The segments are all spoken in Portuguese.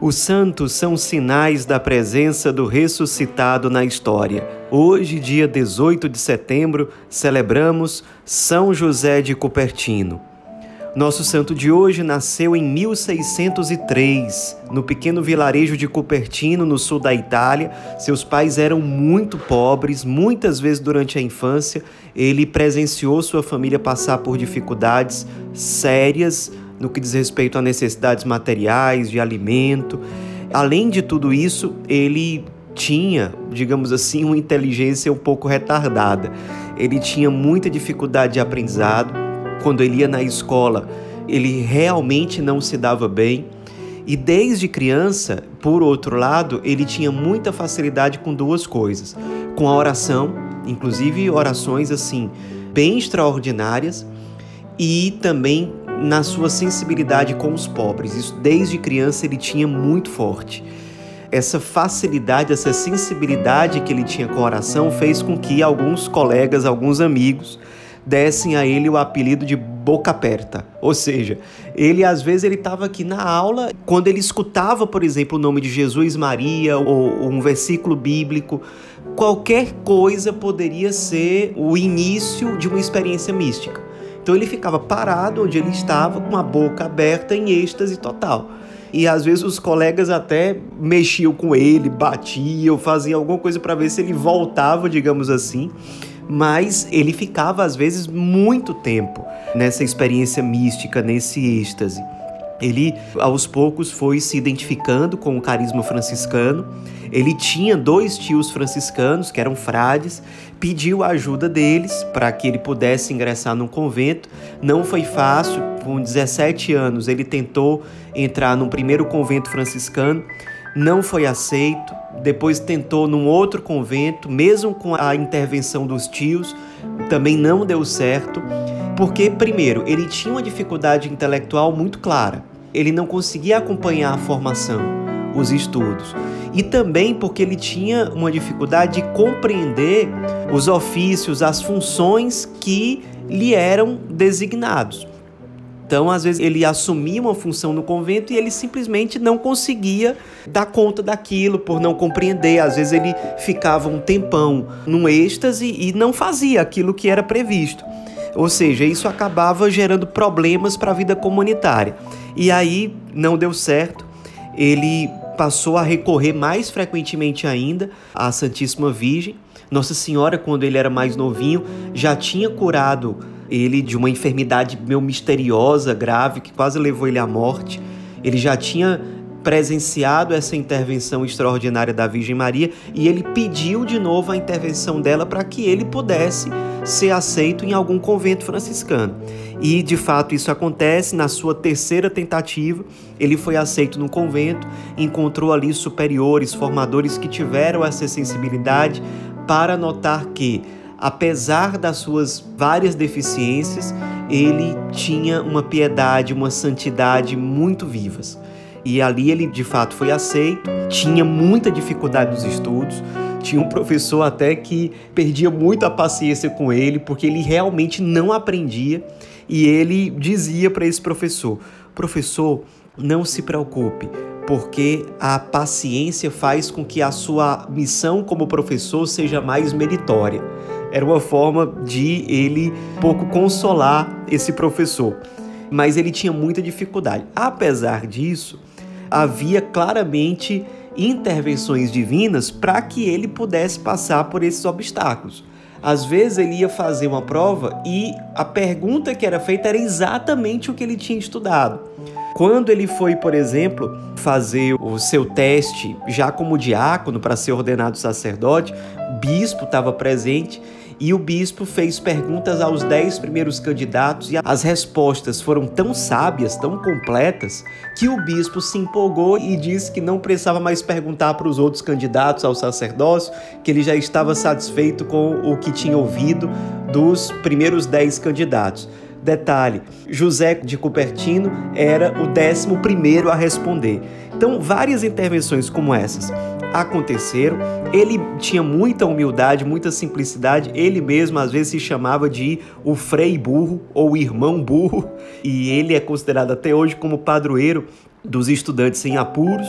Os santos são sinais da presença do ressuscitado na história. Hoje, dia 18 de setembro, celebramos São José de Cupertino. Nosso santo de hoje nasceu em 1603, no pequeno vilarejo de Cupertino, no sul da Itália. Seus pais eram muito pobres, muitas vezes durante a infância ele presenciou sua família passar por dificuldades sérias no que diz respeito a necessidades materiais, de alimento. Além de tudo isso, ele tinha, digamos assim, uma inteligência um pouco retardada. Ele tinha muita dificuldade de aprendizado. Quando ele ia na escola, ele realmente não se dava bem. E desde criança, por outro lado, ele tinha muita facilidade com duas coisas: com a oração, inclusive orações assim, bem extraordinárias, e também na sua sensibilidade com os pobres. Isso desde criança ele tinha muito forte. Essa facilidade, essa sensibilidade que ele tinha com a oração fez com que alguns colegas, alguns amigos, dessem a ele o apelido de boca aberta. Ou seja, ele às vezes ele estava aqui na aula, quando ele escutava, por exemplo, o nome de Jesus Maria ou um versículo bíblico, qualquer coisa poderia ser o início de uma experiência mística. Então ele ficava parado onde ele estava, com a boca aberta em êxtase total. E às vezes os colegas até mexiam com ele, batiam, faziam alguma coisa para ver se ele voltava, digamos assim. Mas ele ficava às vezes muito tempo nessa experiência mística, nesse êxtase. Ele aos poucos foi se identificando com o carisma franciscano. Ele tinha dois tios franciscanos que eram frades, pediu a ajuda deles para que ele pudesse ingressar num convento. Não foi fácil, com 17 anos ele tentou entrar no primeiro convento franciscano, não foi aceito. Depois tentou num outro convento, mesmo com a intervenção dos tios, também não deu certo. Porque, primeiro, ele tinha uma dificuldade intelectual muito clara ele não conseguia acompanhar a formação, os estudos. E também porque ele tinha uma dificuldade de compreender os ofícios, as funções que lhe eram designados. Então, às vezes, ele assumia uma função no convento e ele simplesmente não conseguia dar conta daquilo por não compreender. Às vezes, ele ficava um tempão num êxtase e não fazia aquilo que era previsto. Ou seja, isso acabava gerando problemas para a vida comunitária. E aí não deu certo. Ele passou a recorrer mais frequentemente ainda à Santíssima Virgem. Nossa Senhora, quando ele era mais novinho, já tinha curado ele de uma enfermidade meio misteriosa, grave, que quase levou ele à morte. Ele já tinha presenciado essa intervenção extraordinária da Virgem Maria e ele pediu de novo a intervenção dela para que ele pudesse ser aceito em algum convento franciscano. E de fato isso acontece na sua terceira tentativa. Ele foi aceito no convento, encontrou ali superiores, formadores que tiveram essa sensibilidade para notar que, apesar das suas várias deficiências, ele tinha uma piedade, uma santidade muito vivas. E ali ele de fato foi aceito, tinha muita dificuldade nos estudos, tinha um professor até que perdia muito a paciência com ele, porque ele realmente não aprendia. E ele dizia para esse professor: Professor, não se preocupe, porque a paciência faz com que a sua missão como professor seja mais meritória. Era uma forma de ele pouco consolar esse professor. Mas ele tinha muita dificuldade. Apesar disso, havia claramente intervenções divinas para que ele pudesse passar por esses obstáculos. Às vezes ele ia fazer uma prova e a pergunta que era feita era exatamente o que ele tinha estudado. Quando ele foi, por exemplo, fazer o seu teste já como diácono para ser ordenado sacerdote, bispo estava presente e o bispo fez perguntas aos dez primeiros candidatos e as respostas foram tão sábias, tão completas, que o bispo se empolgou e disse que não precisava mais perguntar para os outros candidatos ao sacerdócio, que ele já estava satisfeito com o que tinha ouvido dos primeiros dez candidatos. Detalhe: José de Cupertino era o décimo primeiro a responder. Então, várias intervenções como essas aconteceram. Ele tinha muita humildade, muita simplicidade. Ele mesmo às vezes se chamava de o frei burro ou irmão burro, e ele é considerado até hoje como padroeiro dos estudantes em apuros.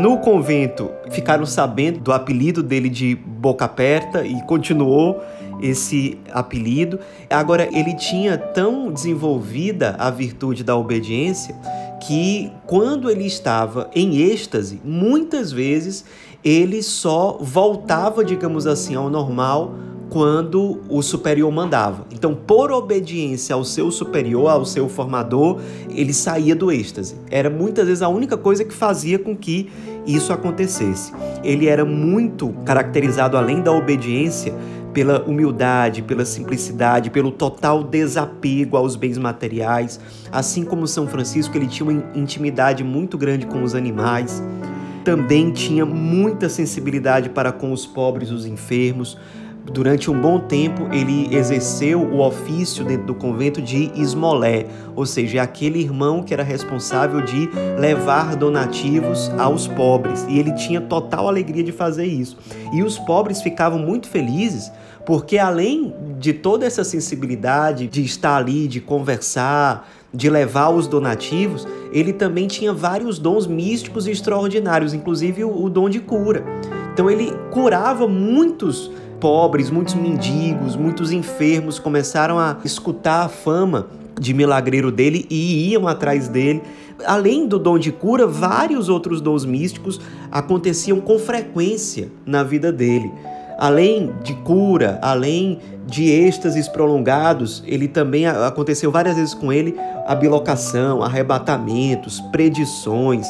No convento ficaram sabendo do apelido dele de Boca Aperta e continuou esse apelido. Agora, ele tinha tão desenvolvida a virtude da obediência que, quando ele estava em êxtase, muitas vezes ele só voltava, digamos assim, ao normal quando o superior mandava. Então, por obediência ao seu superior, ao seu formador, ele saía do êxtase. Era muitas vezes a única coisa que fazia com que isso acontecesse. Ele era muito caracterizado, além da obediência, pela humildade, pela simplicidade, pelo total desapego aos bens materiais. Assim como São Francisco, ele tinha uma intimidade muito grande com os animais. Também tinha muita sensibilidade para com os pobres os enfermos. Durante um bom tempo, ele exerceu o ofício dentro do convento de esmolé, ou seja, é aquele irmão que era responsável de levar donativos aos pobres. E ele tinha total alegria de fazer isso. E os pobres ficavam muito felizes porque, além de toda essa sensibilidade de estar ali, de conversar, de levar os donativos, ele também tinha vários dons místicos extraordinários, inclusive o, o dom de cura. Então, ele curava muitos pobres, muitos mendigos, muitos enfermos começaram a escutar a fama de milagreiro dele e iam atrás dele. Além do dom de cura, vários outros dons místicos aconteciam com frequência na vida dele. Além de cura, além de êxtases prolongados, ele também aconteceu várias vezes com ele a bilocação, arrebatamentos, predições,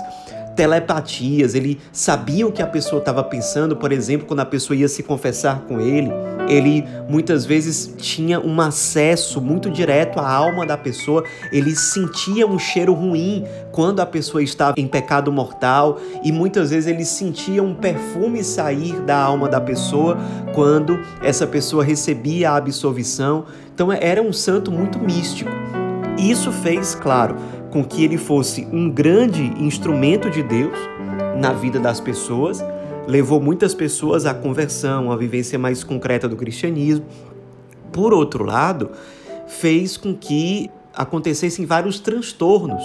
telepatias, ele sabia o que a pessoa estava pensando, por exemplo, quando a pessoa ia se confessar com ele, ele muitas vezes tinha um acesso muito direto à alma da pessoa, ele sentia um cheiro ruim quando a pessoa estava em pecado mortal e muitas vezes ele sentia um perfume sair da alma da pessoa quando essa pessoa recebia a absolvição. Então era um santo muito místico. Isso fez, claro, com que ele fosse um grande instrumento de Deus na vida das pessoas, levou muitas pessoas à conversão, à vivência mais concreta do cristianismo. Por outro lado, fez com que acontecessem vários transtornos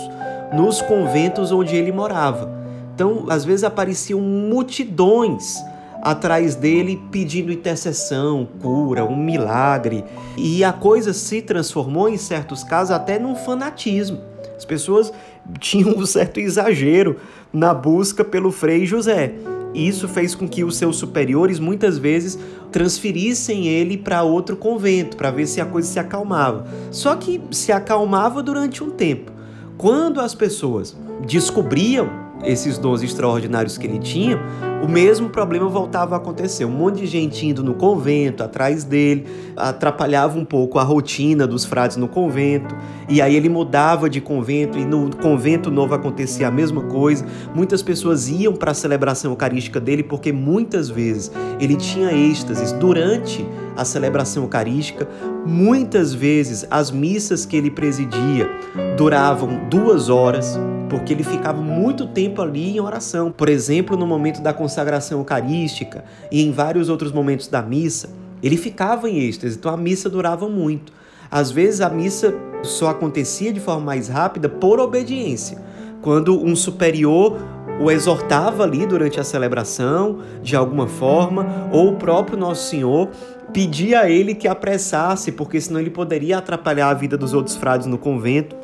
nos conventos onde ele morava. Então, às vezes apareciam multidões atrás dele pedindo intercessão, cura, um milagre, e a coisa se transformou em certos casos até num fanatismo. As pessoas tinham um certo exagero na busca pelo Frei José. E isso fez com que os seus superiores muitas vezes transferissem ele para outro convento, para ver se a coisa se acalmava. Só que se acalmava durante um tempo. Quando as pessoas descobriam esses dons extraordinários que ele tinha, o mesmo problema voltava a acontecer. Um monte de gente indo no convento, atrás dele, atrapalhava um pouco a rotina dos frades no convento, e aí ele mudava de convento, e no convento novo acontecia a mesma coisa. Muitas pessoas iam para a celebração eucarística dele porque muitas vezes ele tinha êxtases durante a celebração eucarística. Muitas vezes as missas que ele presidia duravam duas horas, porque ele ficava muito tempo ali em oração. Por exemplo, no momento da consagração eucarística e em vários outros momentos da missa, ele ficava em êxtase, então a missa durava muito. Às vezes a missa só acontecia de forma mais rápida por obediência. Quando um superior o exortava ali durante a celebração, de alguma forma, ou o próprio Nosso Senhor pedia a ele que apressasse, porque senão ele poderia atrapalhar a vida dos outros frades no convento.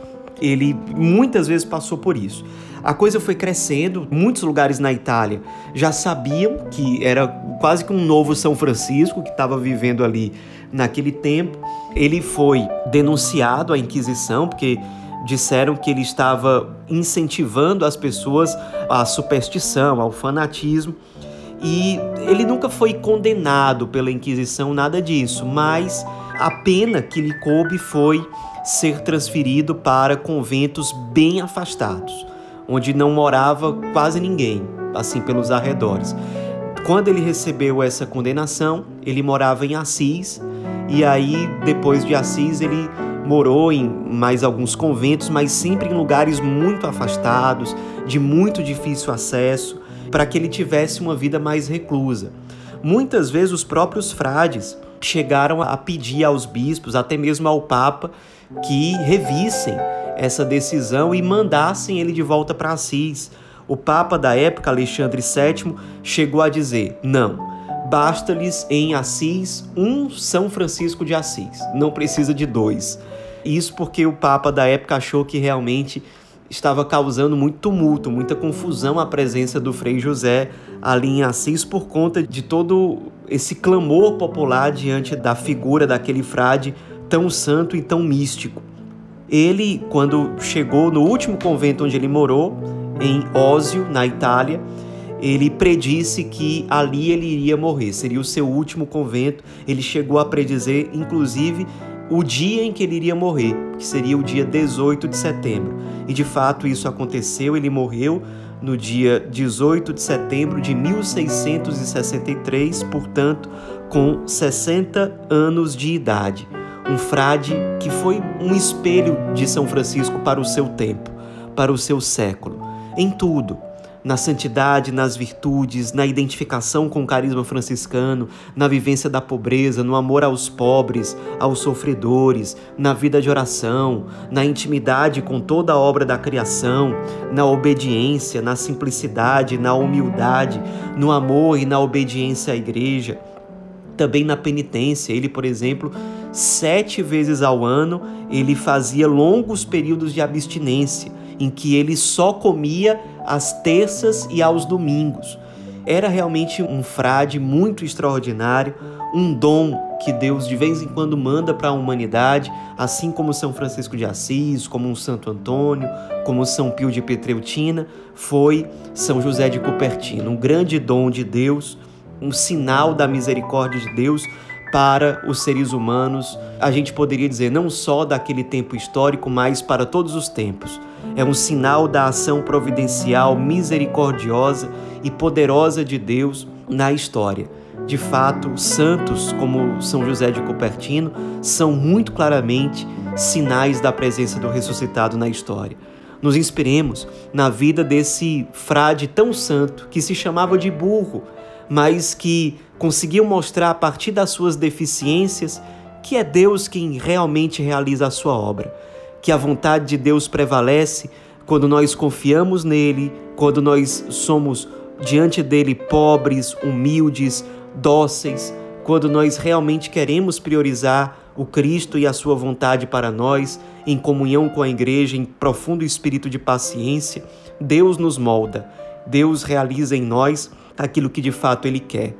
Ele muitas vezes passou por isso. A coisa foi crescendo, muitos lugares na Itália já sabiam que era quase que um novo São Francisco que estava vivendo ali naquele tempo. Ele foi denunciado à Inquisição, porque disseram que ele estava incentivando as pessoas à superstição, ao fanatismo. E ele nunca foi condenado pela Inquisição, nada disso, mas a pena que lhe coube foi ser transferido para conventos bem afastados, onde não morava quase ninguém, assim pelos arredores. Quando ele recebeu essa condenação, ele morava em Assis, e aí depois de Assis ele morou em mais alguns conventos, mas sempre em lugares muito afastados, de muito difícil acesso, para que ele tivesse uma vida mais reclusa. Muitas vezes os próprios frades chegaram a pedir aos bispos, até mesmo ao Papa, que revissem essa decisão e mandassem ele de volta para Assis. O Papa da época, Alexandre VII, chegou a dizer: não, basta-lhes em Assis um São Francisco de Assis, não precisa de dois. Isso porque o Papa da época achou que realmente estava causando muito tumulto, muita confusão a presença do Frei José ali em Assis por conta de todo esse clamor popular diante da figura daquele frade tão santo e tão místico. Ele, quando chegou no último convento onde ele morou, em Ósio, na Itália, ele predisse que ali ele iria morrer, seria o seu último convento. Ele chegou a predizer, inclusive, o dia em que ele iria morrer, que seria o dia 18 de setembro. E de fato isso aconteceu, ele morreu no dia 18 de setembro de 1663, portanto, com 60 anos de idade. Um frade que foi um espelho de São Francisco para o seu tempo, para o seu século, em tudo na santidade, nas virtudes, na identificação com o carisma franciscano, na vivência da pobreza, no amor aos pobres, aos sofredores, na vida de oração, na intimidade com toda a obra da criação, na obediência, na simplicidade, na humildade, no amor e na obediência à igreja. Também na penitência, ele, por exemplo, sete vezes ao ano, ele fazia longos períodos de abstinência, em que ele só comia às terças e aos domingos. Era realmente um frade muito extraordinário, um dom que Deus de vez em quando manda para a humanidade, assim como São Francisco de Assis, como um Santo Antônio, como São Pio de Petreutina, foi São José de Cupertino, um grande dom de Deus, um sinal da misericórdia de Deus para os seres humanos, a gente poderia dizer não só daquele tempo histórico, mas para todos os tempos é um sinal da ação providencial, misericordiosa e poderosa de Deus na história. De fato, santos como São José de Cupertino são muito claramente sinais da presença do ressuscitado na história. Nos inspiremos na vida desse frade tão santo que se chamava de burro, mas que conseguiu mostrar a partir das suas deficiências que é Deus quem realmente realiza a sua obra que a vontade de Deus prevalece quando nós confiamos nele, quando nós somos diante dele pobres, humildes, dóceis, quando nós realmente queremos priorizar o Cristo e a sua vontade para nós, em comunhão com a igreja, em profundo espírito de paciência, Deus nos molda, Deus realiza em nós aquilo que de fato ele quer.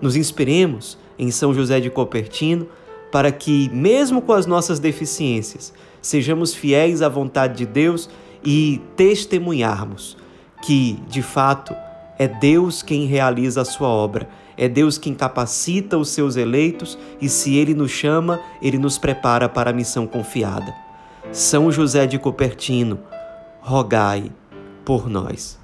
Nos inspiremos em São José de Copertino para que, mesmo com as nossas deficiências, sejamos fiéis à vontade de Deus e testemunharmos que, de fato, é Deus quem realiza a sua obra, é Deus quem capacita os seus eleitos e, se Ele nos chama, Ele nos prepara para a missão confiada. São José de Copertino, rogai por nós.